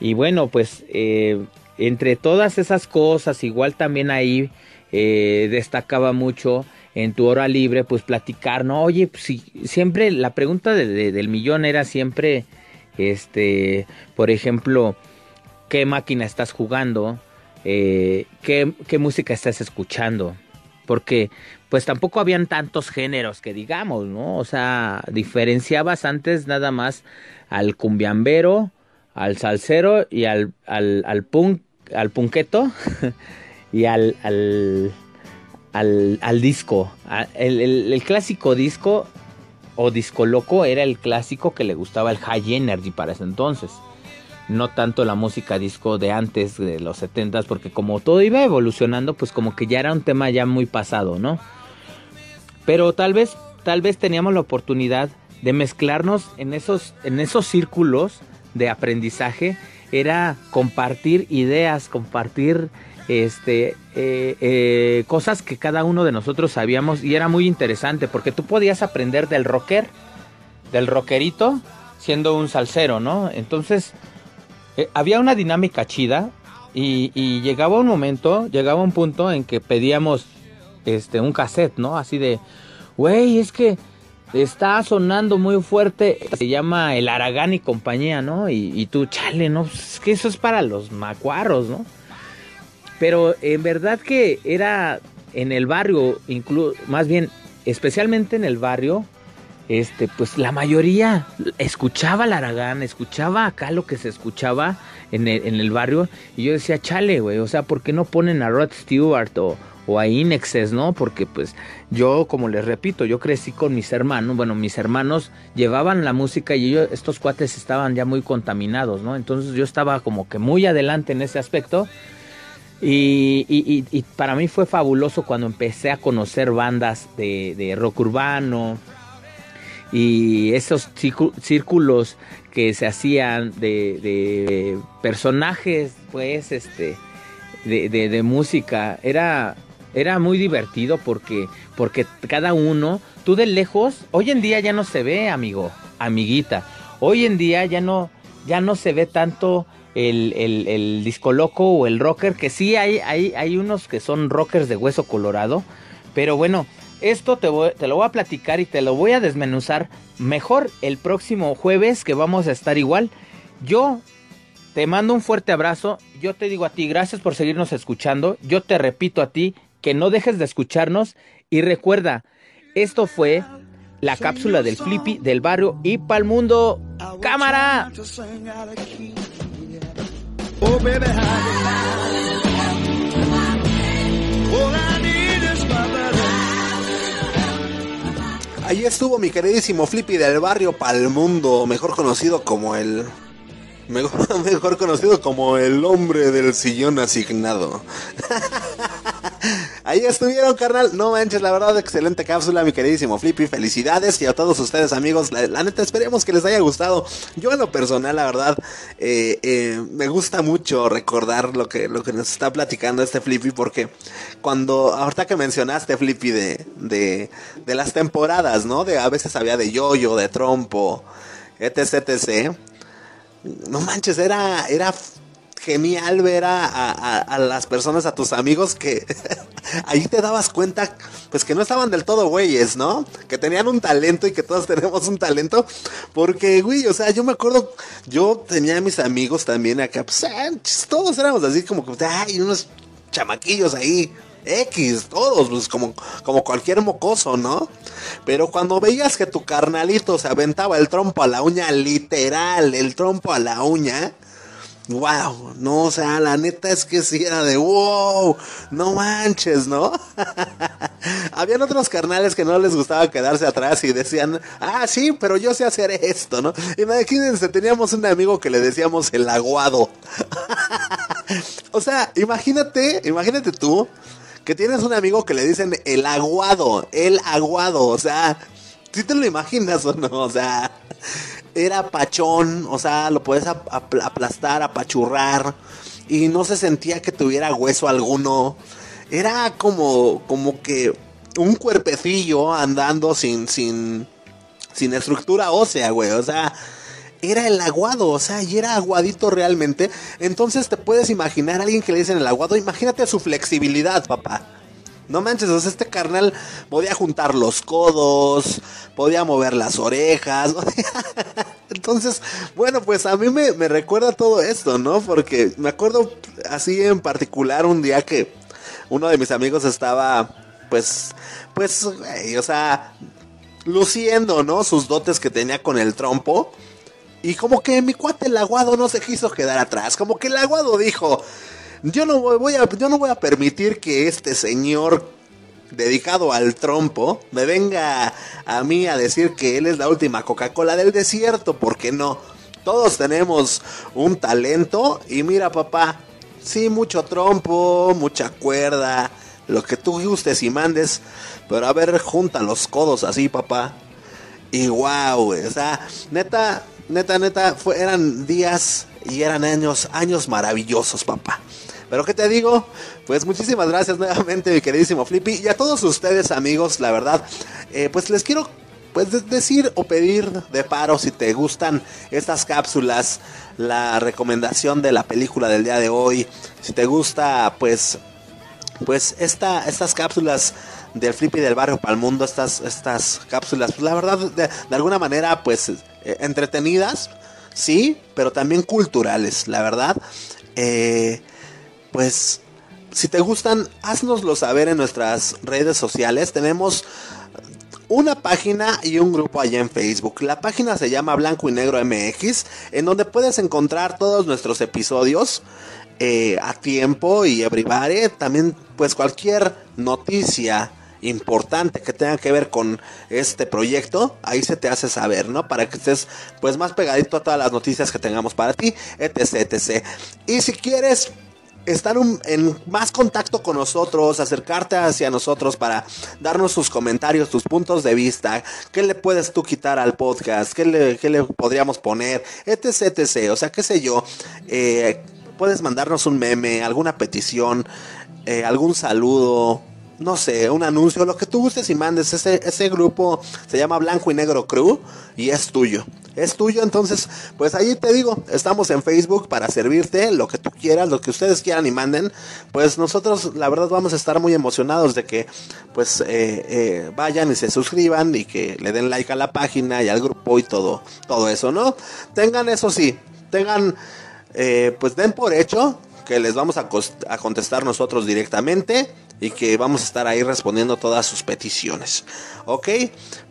y bueno, pues eh, entre todas esas cosas, igual también ahí eh, destacaba mucho en tu hora libre, pues platicar, ¿no? Oye, pues si, siempre la pregunta del millón era siempre, este, por ejemplo, ¿qué máquina estás jugando? Eh, ¿qué, ¿Qué música estás escuchando? Porque pues tampoco habían tantos géneros que digamos, ¿no? O sea, diferenciabas antes nada más al cumbiambero, al salsero y al, al, al punk, al punqueto y al, al al, disco. El, clásico disco o disco loco era el clásico que le gustaba el High Energy para ese entonces. No tanto la música disco de antes, de los 70 porque como todo iba evolucionando, pues como que ya era un tema ya muy pasado, ¿no? Pero tal vez, tal vez teníamos la oportunidad de mezclarnos en esos, en esos círculos de aprendizaje. Era compartir ideas, compartir este, eh, eh, cosas que cada uno de nosotros sabíamos y era muy interesante porque tú podías aprender del rocker del rockerito siendo un salsero, ¿no? Entonces, eh, había una dinámica chida y, llegaba un momento, llegaba un punto en que pedíamos este un cassette, ¿no? Así de, güey, es que está sonando muy fuerte, se llama El Aragán y compañía, ¿no? Y, y tú, chale, ¿no? Es que eso es para los macuarros, ¿no? Pero en verdad que era en el barrio, inclu más bien, especialmente en el barrio, este, pues la mayoría escuchaba el Aragán, escuchaba acá lo que se escuchaba en el, en el barrio, y yo decía, chale, güey, o sea, ¿por qué no ponen a Rod Stewart o, o a Inexes, ¿no? Porque pues yo, como les repito, yo crecí con mis hermanos, bueno, mis hermanos llevaban la música y ellos, estos cuates estaban ya muy contaminados, ¿no? Entonces yo estaba como que muy adelante en ese aspecto. Y, para mí fue fabuloso cuando empecé a conocer bandas de, rock urbano y esos círculos que se hacían de, personajes, pues, este, de música. Era, era muy divertido porque, porque cada uno, tú de lejos, hoy en día ya no se ve, amigo, amiguita. Hoy en día ya no, ya no se ve tanto el, el, el disco loco o el rocker, que sí hay, hay, hay unos que son rockers de hueso colorado, pero bueno, esto te, voy, te, lo voy a platicar y te lo voy a desmenuzar mejor el próximo jueves que vamos a estar igual. Yo te mando un fuerte abrazo, yo te digo a ti gracias por seguirnos escuchando, yo te repito a ti que no dejes de escucharnos y recuerda, esto fue la cápsula del Flippy del barrio y pa'l mundo. ¡Cámara! Oh, Allí estuvo mi queridísimo Flippy del barrio Palmundo, mejor conocido como el mejor, mejor, conocido como el hombre del sillón asignado. Ahí estuvieron, carnal. No manches, la verdad, excelente cápsula, mi queridísimo Flippy. Felicidades y a todos ustedes, amigos. La, neta, esperemos que les haya gustado. Yo, en lo personal, la verdad, eh, eh, me gusta mucho recordar lo que, lo que nos está platicando este Flippy, porque cuando, ahorita que mencionaste, Flippy, de, de, de las temporadas, ¿no? De a veces había de yoyo, de trompo, etc, etc no manches, era, era genial ver a, a, a, las personas, a tus amigos que ahí te dabas cuenta, pues que no estaban del todo güeyes, ¿no? Que tenían un talento y que todos tenemos un talento. Porque, güey, o sea, yo me acuerdo, yo tenía mis amigos también acá, pues todos éramos así como que, ay, unos chamaquillos ahí. X, todos, pues como, como cualquier mocoso, ¿no? Pero cuando veías que tu carnalito se aventaba el trompo a la uña, literal, el trompo a la uña, wow, no, o sea, la neta es que sí era de wow, no manches, ¿no? Habían otros carnales que no les gustaba quedarse atrás y decían, ah, sí, pero yo sé hacer esto, ¿no? Imagínense, teníamos un amigo que le decíamos el aguado. o sea, imagínate, imagínate tú que tienes un amigo que le dicen el aguado, el aguado, o sea, si ¿sí te lo imaginas o no, o sea, era pachón, o sea, lo puedes aplastar, apachurrar, y no se sentía que tuviera hueso alguno, era como, como que un cuerpecillo andando sin, sin, sin estructura ósea, güey, o sea, era el aguado, o sea, y era aguadito realmente. Entonces te puedes imaginar a alguien que le dicen el aguado, imagínate su flexibilidad, papá. No manches, o sea, este carnal podía juntar los codos, podía mover las orejas. Entonces, bueno, pues a mí me, me, recuerda todo esto, ¿no? Porque me acuerdo así en particular un día que uno de mis amigos estaba, pues, pues, güey, o sea, luciendo, ¿no? Sus dotes que tenía con el trompo. Y como que mi cuate el aguado no se quiso quedar atrás. Como que el aguado dijo, yo no voy a, yo no voy a permitir que este señor dedicado al trompo me venga a mí a decir que él es la última Coca-Cola del desierto. porque no? Todos tenemos un talento y mira papá, sí, mucho trompo, mucha cuerda, lo que tú gustes y mandes. Pero a ver, junta los codos así, papá. Y wow, o sea, neta, neta, neta, fue, eran días y eran años, años maravillosos, papá. Pero ¿qué te digo? Pues muchísimas gracias nuevamente, mi queridísimo Flippy. Y a todos ustedes, amigos, la verdad, eh, pues les quiero pues de- decir o pedir de paro si te gustan estas cápsulas, la recomendación de la película del día de hoy, si te gusta pues pues esta, estas cápsulas del Flippy del barrio para el mundo, estas, estas cápsulas, pues la verdad, de, de alguna manera, pues eh, entretenidas, sí, pero también culturales, la verdad. Eh, pues si te gustan, haznoslo saber en nuestras redes sociales. Tenemos una página y un grupo allá en Facebook. La página se llama Blanco y Negro MX, en donde puedes encontrar todos nuestros episodios eh, a tiempo y everybody. También, pues cualquier noticia importante que tenga que ver con este proyecto, ahí se te hace saber, ¿no? Para que estés pues más pegadito a todas las noticias que tengamos para ti, etc, etc. Y si quieres estar en más contacto con nosotros, acercarte hacia nosotros para darnos tus comentarios, tus puntos de vista, qué le puedes tú quitar al podcast, qué le, qué le podríamos poner, etc, etc. O sea, qué sé yo, eh, puedes mandarnos un meme, alguna petición, eh, algún saludo, no sé, un anuncio, lo que tú gustes y mandes. Ese, ese grupo se llama Blanco y Negro Crew y es tuyo. Es tuyo, entonces, pues ahí te digo, estamos en Facebook para servirte, lo que tú quieras, lo que ustedes quieran y manden. Pues nosotros, la verdad, vamos a estar muy emocionados de que, pues, eh, eh, vayan y se suscriban y que le den like a la página y al grupo y todo, todo eso, ¿no? Tengan eso sí, tengan, eh, pues den por hecho que les vamos a, contestar nosotros directamente y que vamos a estar ahí respondiendo todas sus peticiones. ¿Ok?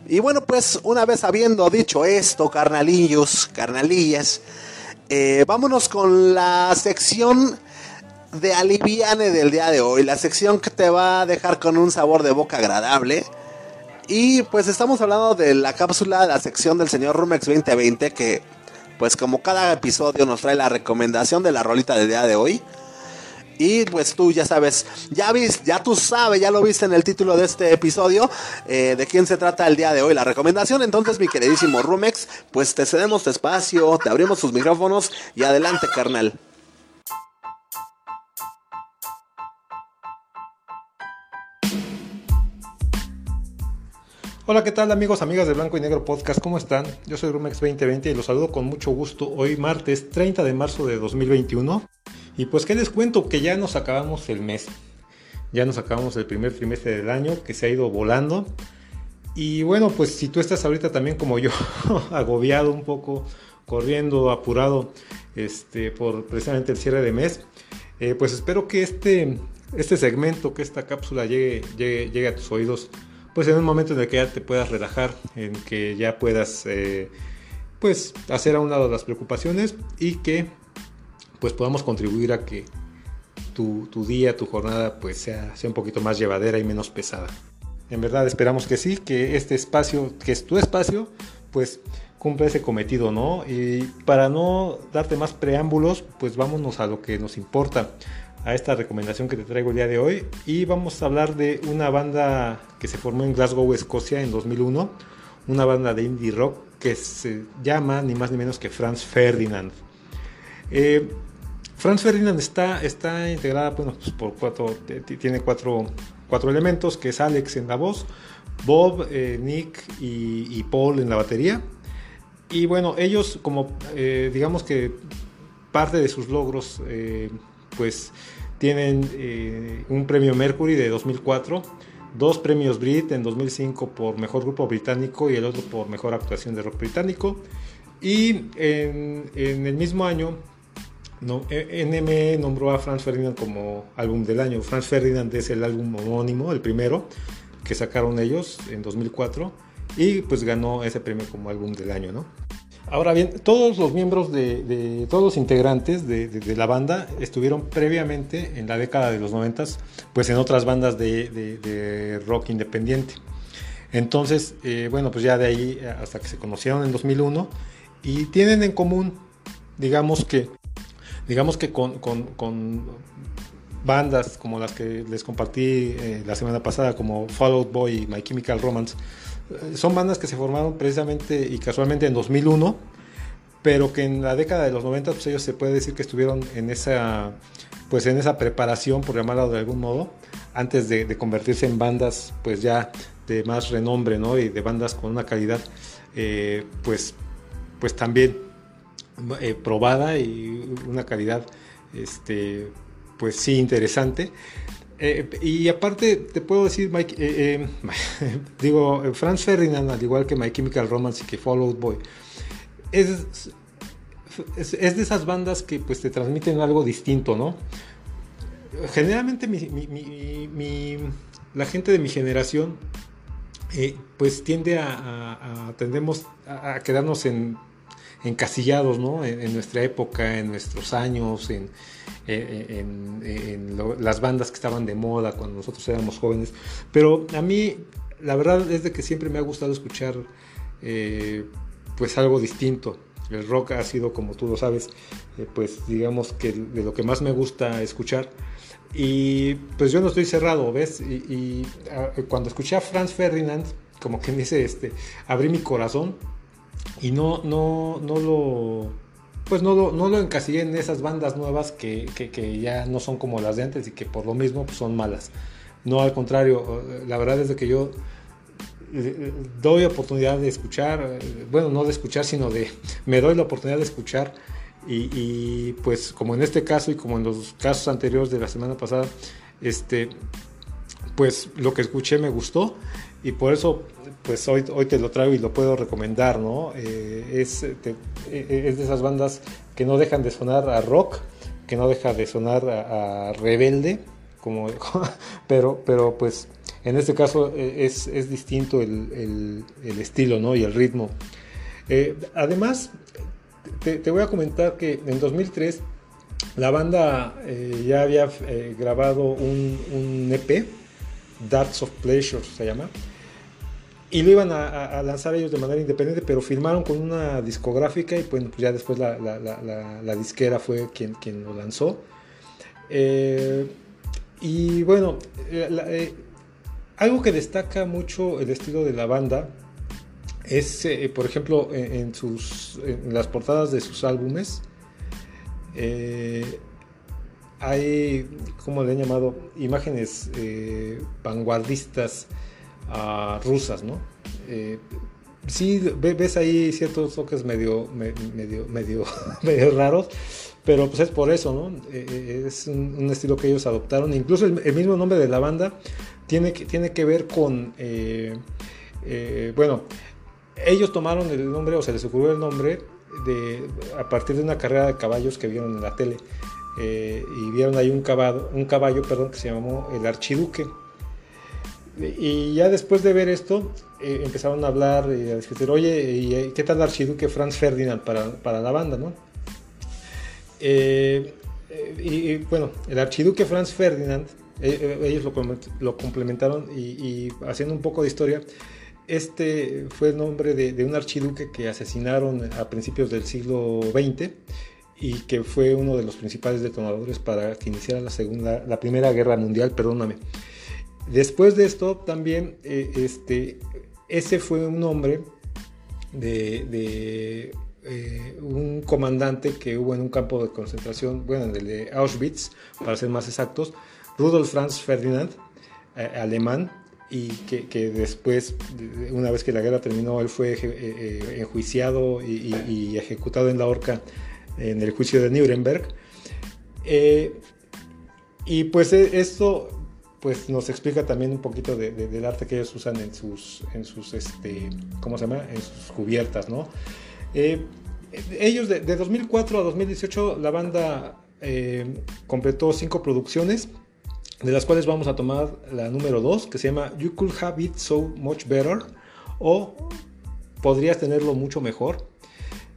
Y bueno, pues una vez habiendo dicho esto, carnalillos, carnalillas, eh, vámonos con la sección de aliviane del día de hoy, la sección que te va a dejar con un sabor de boca agradable. Y pues estamos hablando de la cápsula, la sección del señor Rumex 2020 que pues como cada episodio nos trae la recomendación de la rolita del día de hoy. Y pues tú ya sabes, ya viste, ya tú sabes, ya lo viste en el título de este episodio, eh, de quién se trata el día de hoy la recomendación. Entonces, mi queridísimo Rumex, pues te cedemos tu espacio, te abrimos tus micrófonos y adelante, carnal. Hola, ¿qué tal amigos, amigas de Blanco y Negro Podcast? ¿Cómo están? Yo soy Rumex 2020 y los saludo con mucho gusto hoy martes 30 de marzo de 2021. Y pues, ¿qué les cuento? Que ya nos acabamos el mes. Ya nos acabamos el primer trimestre del año que se ha ido volando. Y bueno, pues si tú estás ahorita también como yo, agobiado un poco, corriendo, apurado, este, por precisamente el cierre de mes, eh, pues espero que este, este segmento, que esta cápsula llegue, llegue a tus oídos, pues en un momento en el que ya te puedas relajar, en que ya puedas, eh, pues, hacer a un lado las preocupaciones y que, pues, podamos contribuir a que tu, tu día, tu jornada, pues, sea, sea un poquito más llevadera y menos pesada. En verdad esperamos que sí, que este espacio, que es tu espacio, pues cumpla ese cometido, ¿no? Y para no darte más preámbulos, pues vámonos a lo que nos importa, a esta recomendación que te traigo el día de hoy. Y vamos a hablar de una banda que se formó en Glasgow, Escocia, en 2001, una banda de indie rock que se llama ni más ni menos que Franz Ferdinand. Eh, Franz Ferdinand está, está integrada bueno, pues por cuatro, tiene cuatro, cuatro elementos, que es Alex en la voz, Bob, eh, Nick y Paul en la batería. Y bueno, ellos como eh, digamos que parte de sus logros, eh, pues tienen eh, un premio Mercury de 2004, dos premios Brit en 2005 por Mejor Grupo Británico y el otro por Mejor Actuación de Rock Británico. Y en, en el mismo año no, NME nombró a Franz Ferdinand como álbum del año. Franz Ferdinand es el álbum homónimo, el primero que sacaron ellos en 2004 y pues ganó ese premio como álbum del año, ¿no? Ahora bien, todos los miembros de, todos los integrantes de, la banda estuvieron previamente en la década de los 90 pues en otras bandas de, rock independiente. Entonces, eh, bueno, pues ya de ahí hasta que se conocieron en 2001 y tienen en común, digamos que digamos que con, bandas como las que les compartí eh, la semana pasada, como Fall Out Boy y My Chemical Romance, eh, son bandas que se formaron precisamente y casualmente en 2001, pero que en la década de los 90 pues ellos se puede decir que estuvieron en esa pues en esa preparación, por llamarlo de algún modo, antes de, de convertirse en bandas pues ya de más renombre, ¿no? Y de bandas con una calidad, eh, pues, pues también eh, probada y una calidad, este, pues sí, interesante. Eh, y aparte, te puedo decir, Mike, eh, eh, digo, Franz Ferdinand, al igual que My Chemical Romance y que Fall Out Boy, es, es, de esas bandas que pues te transmiten algo distinto, ¿no? Generalmente mi, mi- mi- la gente de mi generación pues tiende a, tendemos a, a quedarnos en encasillados, ¿no? En, en nuestra época, en nuestros años, en, eh, en- en lo- las bandas que estaban de moda cuando nosotros éramos jóvenes. Pero a mí, la verdad es de que siempre me ha gustado escuchar, eh, pues algo distinto. El rock ha sido, como tú lo sabes, eh, pues digamos que de lo que más me gusta escuchar. Y pues yo no estoy cerrado, ¿ves? Y, y, ah, cuando escuché a Franz Ferdinand, como me dice, este, abrí mi corazón y no, no, no lo, pues no lo, no lo encasillé en esas bandas nuevas que, que- ya no son como las de antes y que por lo mismo pues, son malas. No, al contrario, eh, la verdad es de que yo eh, doy oportunidad de escuchar, eh, bueno, no de escuchar, sino de, me doy la oportunidad de escuchar y, y, pues como en este caso y como en los casos anteriores de la semana pasada, este, pues lo que escuché me gustó y por eso pues hoy, hoy te lo traigo y lo puedo recomendar, ¿no? Eh, es, eh, es de esas bandas que no dejan de sonar a rock, que no deja de sonar a, rebelde, como, pero, pero pues en este caso eh, es, es distinto el, el- estilo, ¿no? Y el ritmo. Además, te, te voy a comentar que en 2003 la banda ya había grabado un, un EP, Darts of Pleasure se llama, y lo iban a, a- lanzar ellos de manera independiente, pero firmaron con una discográfica y pues, ya después la, la- la- disquera fue quien, quien lo lanzó. Eh, y bueno, eh, eh, algo que destaca mucho el estilo de la banda es, por ejemplo, en, sus, las portadas de sus álbumes, hay, como le han llamado, imágenes vanguardistas ah, rusas, ¿no? Eh, sí, ve- ves ahí ciertos toques medio, me- medio, medio, raros, pero pues es por eso, ¿no? Eh, eh, es un, estilo que ellos adoptaron. Incluso el, mismo nombre de la banda tiene que, tiene que ver con, eh, bueno, ellos tomaron el nombre, o se les ocurrió el nombre, de, a partir de una carrera de caballos que vieron en la tele. Y vieron ahí un caballo, un caballo perdón, que se llamó el Archiduque. Y ya después de ver esto, eh, empezaron a hablar y a discutir, oye, ¿y eh, qué tal Archiduque Franz Ferdinand para, para la banda, no? Eh, y, bueno, el Archiduque Franz Ferdinand, ellos lo, com- lo complementaron y, y haciendo un poco de historia, este fue el nombre de, de un archiduque que asesinaron a principios del siglo XX y que fue uno de los principales detonadores para que iniciara la segunda, la primera guerra mundial, perdóname. Después de esto, también eh, este, ese fue un nombre de, eh, un comandante que hubo en un campo de concentración, bueno, en el de Auschwitz, para ser más exactos, Rudolf Franz Ferdinand, eh, alemán, y que, después, una vez que la guerra terminó, él fue enjuiciado y, y, ejecutado en la horca en el juicio de Nuremberg. Y pues esto pues nos explica también un poquito de, de, del arte que ellos usan en sus, en sus este, ¿cómo se llama? En sus cubiertas, ¿no? Eh, ellos de, de, 2004 a 2018 la banda eh, completó cinco producciones, de las cuales vamos a tomar la número 2, que se llama You Could Have It So Much Better, o Podrías Tenerlo Mucho Mejor,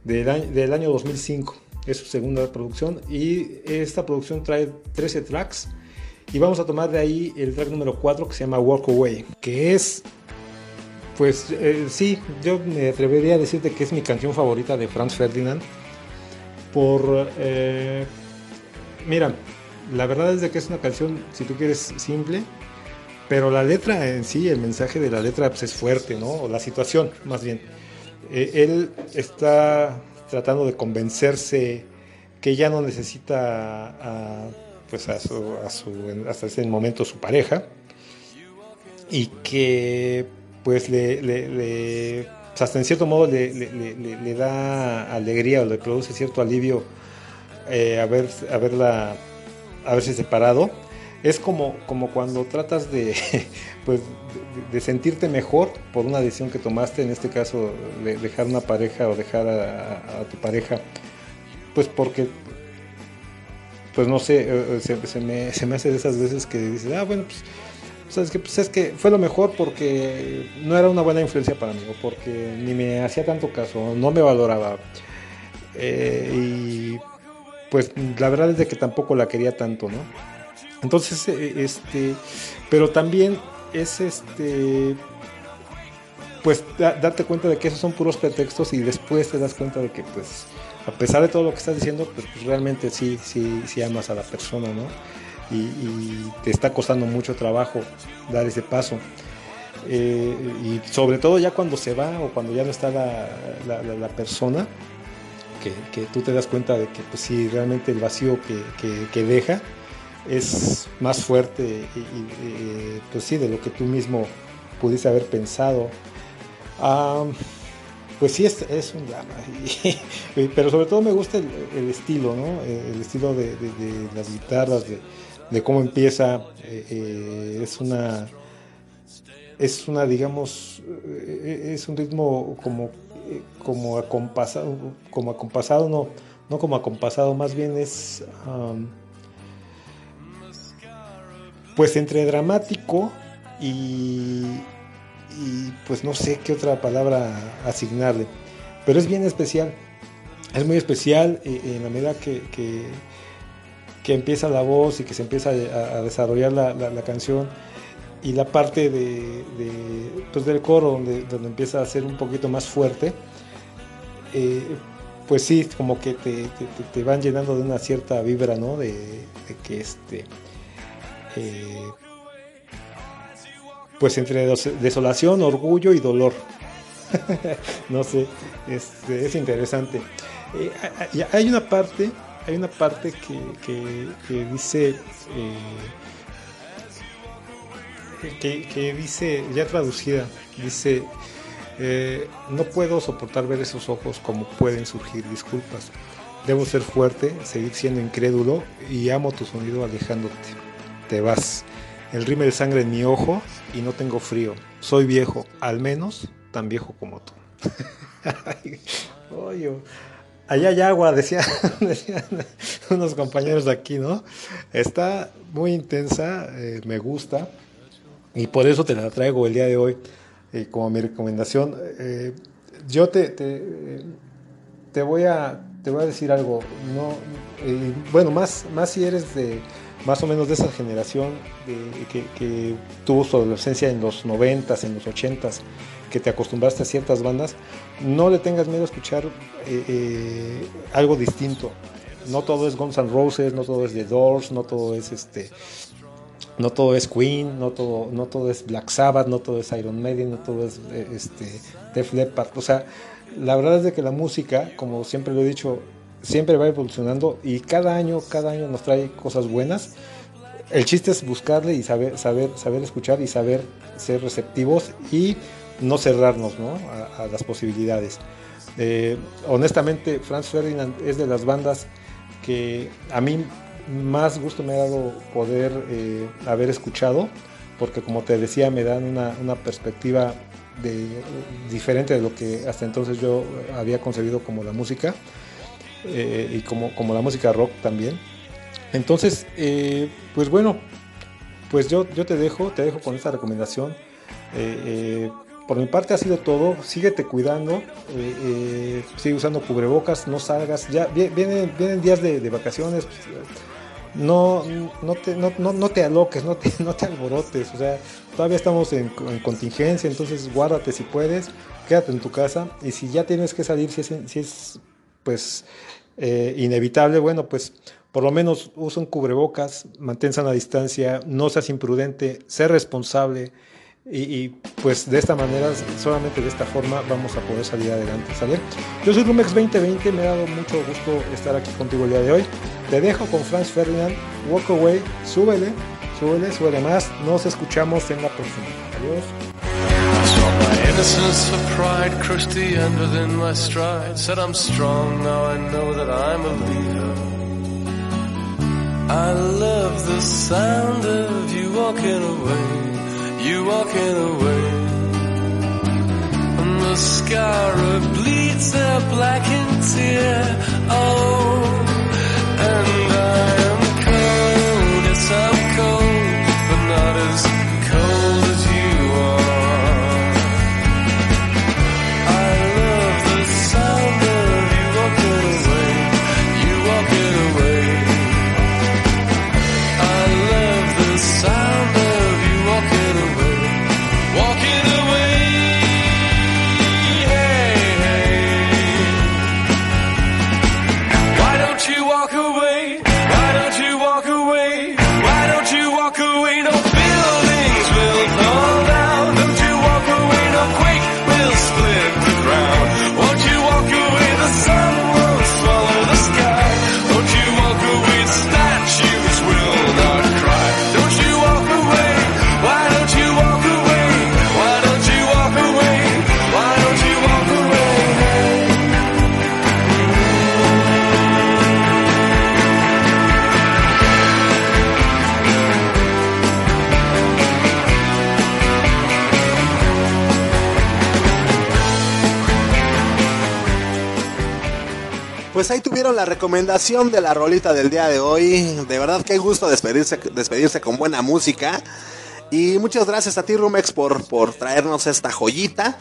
del año, del año 2005. Es su segunda producción y esta producción trae 13 tracks. Y vamos a tomar de ahí el track número 4 que se llama Walk Away, que es, pues eh, sí, yo me atrevería a decirte que es mi canción favorita de Franz Ferdinand. Por, eh, mira, la verdad es de que es una canción, si tú quieres, simple, pero la letra en sí, el mensaje de la letra pues, es fuerte, ¿no? O la situación, más bien. Eh, él está tratando de convencerse que ya no necesita pues a su, a su, hasta ese momento su pareja y que pues le, le, le pues, hasta en cierto modo le, le, da alegría o le produce cierto alivio eh, haber, haberla, haberse separado. Es como, como cuando tratas de, pues, de, sentirte mejor por una decisión que tomaste, en este caso de dejar una pareja o dejar a, tu pareja, pues porque pues no sé, eh, se, me, se, me, hace de esas veces que dices, ah, bueno, pues ¿Sabes Pues es que fue lo mejor porque no era una buena influencia para mí, porque ni me hacía tanto caso, no me valoraba. Eh, y pues la verdad es de que tampoco la quería tanto, ¿no? Entonces, eh, este, pero también es este, pues darte cuenta de que esos son puros pretextos y después te das cuenta de que, pues, a pesar de todo lo que estás diciendo, pues, pues realmente sí, sí, sí amas a la persona, ¿no? y, te está costando mucho trabajo dar ese paso. Eh, y sobre todo ya cuando se va o cuando ya no está la, persona, que, tú te das cuenta de que pues sí, realmente el vacío que, deja es más fuerte y, pues sí, de lo que tú mismo pudiste haber pensado. Pues sí, es, es un drama. pero sobre todo me gusta el, estilo, ¿no? El estilo de, las guitarras, de, de cómo empieza. Eh, eh, es una. Es una, digamos, eh, es un ritmo como, como acompasado, como acompasado, no, no como acompasado, más bien es, pues entre dramático y, y pues no sé qué otra palabra asignarle, pero es bien especial, es muy especial en la medida que que empieza la voz y que se empieza a, desarrollar la, canción y la parte de, pues del coro donde, donde, empieza a ser un poquito más fuerte, eh, pues sí, como que te, van llenando de una cierta vibra, ¿no? De, que este, eh, pues entre desolación, orgullo y dolor. no sé, este, es interesante. Eh, hay una parte hay una parte que, dice eh, que, dice ya traducida dice eh, no puedo soportar ver esos ojos como pueden surgir disculpas debo ser fuerte seguir siendo incrédulo y amo tu sonido alejándote te vas el rime de sangre en mi ojo y no tengo frío soy viejo al menos tan viejo como tú allá hay agua, decían, unos compañeros de aquí, ¿no? Está muy intensa, eh, me gusta, y por eso te la traigo el día de hoy eh, como mi recomendación. Eh, yo te, te, voy a, te voy a decir algo, no, bueno, más, más si eres de más o menos de esa generación que, tuvo su adolescencia en los 90s, en los 80s, que te acostumbraste a ciertas bandas, no le tengas miedo a escuchar eh, eh, algo distinto. No todo es Guns N' Roses, no todo es The Doors, no todo es este, no todo es Queen, no todo, no todo es Black Sabbath, no todo es Iron Maiden, no todo es eh, este, Def Leppard. O sea, la verdad es de que la música, como siempre lo he dicho, siempre va evolucionando y cada año, cada año nos trae cosas buenas. El chiste es buscarle y saber, saber, saber escuchar y saber ser receptivos y no cerrarnos ¿no? A, las posibilidades. Eh, honestamente, Franz Ferdinand es de las bandas que a mí más gusto me ha dado poder eh, haber escuchado, porque como te decía, me dan una, perspectiva de, diferente de lo que hasta entonces yo había concebido como la música eh, y como, como la música rock también. Entonces, pues bueno, pues yo, yo te dejo, te dejo con esta recomendación. Por mi parte ha sido todo. Síguete cuidando. Eh, eh, sigue usando cubrebocas. No salgas. Ya vienen, vienen días de, vacaciones. no, no, te, no, no, te aloques, no te, no te alborotes. O sea, todavía estamos en, contingencia. Entonces guárdate si puedes. Quédate en tu casa. Y si ya tienes que salir, si es, si es pues eh, inevitable, bueno, pues por lo menos usa un cubrebocas. Mantén sana distancia. No seas imprudente. Sé responsable Y, pues de esta manera, solamente de esta forma vamos a poder salir adelante, ¿sale? Yo soy Rumex 2020, me ha dado mucho gusto estar aquí contigo el día de hoy. Te dejo con Franz Ferdinand, Walk Away, súbele, súbele, súbele más. Nos escuchamos en la próxima. Adiós. Innocence for pride crushed the end within my stride. Said I'm strong, now I know that I'm a leader. I love the sound of you walking away you walking away. And the scar bleeds a blackened tear. Oh, and I am cold, yes I'm La recomendación de la rolita del día de hoy. De verdad que gusto despedirse, despedirse con buena música. Y muchas gracias a ti Rumex por, por traernos esta joyita.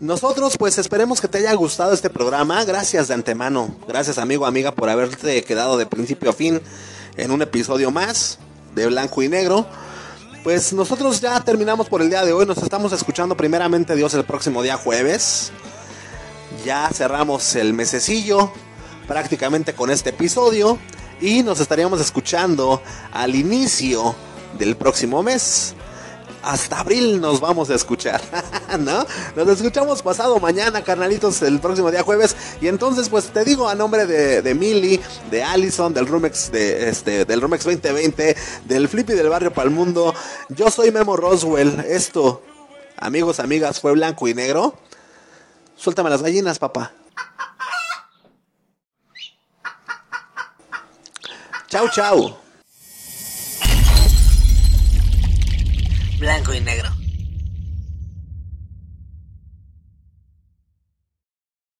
Nosotros pues esperemos que te haya gustado este programa. Gracias de antemano. Gracias amigo, amiga por haberte quedado de principio a fin en un episodio más de Blanco y Negro. Pues nosotros ya terminamos por el día de hoy. Nos estamos escuchando primeramente Dios el próximo día jueves. Ya cerramos el mesecillo prácticamente con este episodio y nos estaríamos escuchando al inicio del próximo mes. Hasta abril nos vamos a escuchar, ¿no? Nos escuchamos pasado mañana, carnalitos, el próximo día jueves. Y entonces, pues te digo a nombre de, de Millie, de Allison, del Rumex, de este, del Rumex 2020, del Flippy del Barrio Palmundo. Yo soy Memo Roswell. Esto, amigos, amigas, fue blanco y negro. Suéltame las gallinas, papá. Chau, chau. Blanco y negro.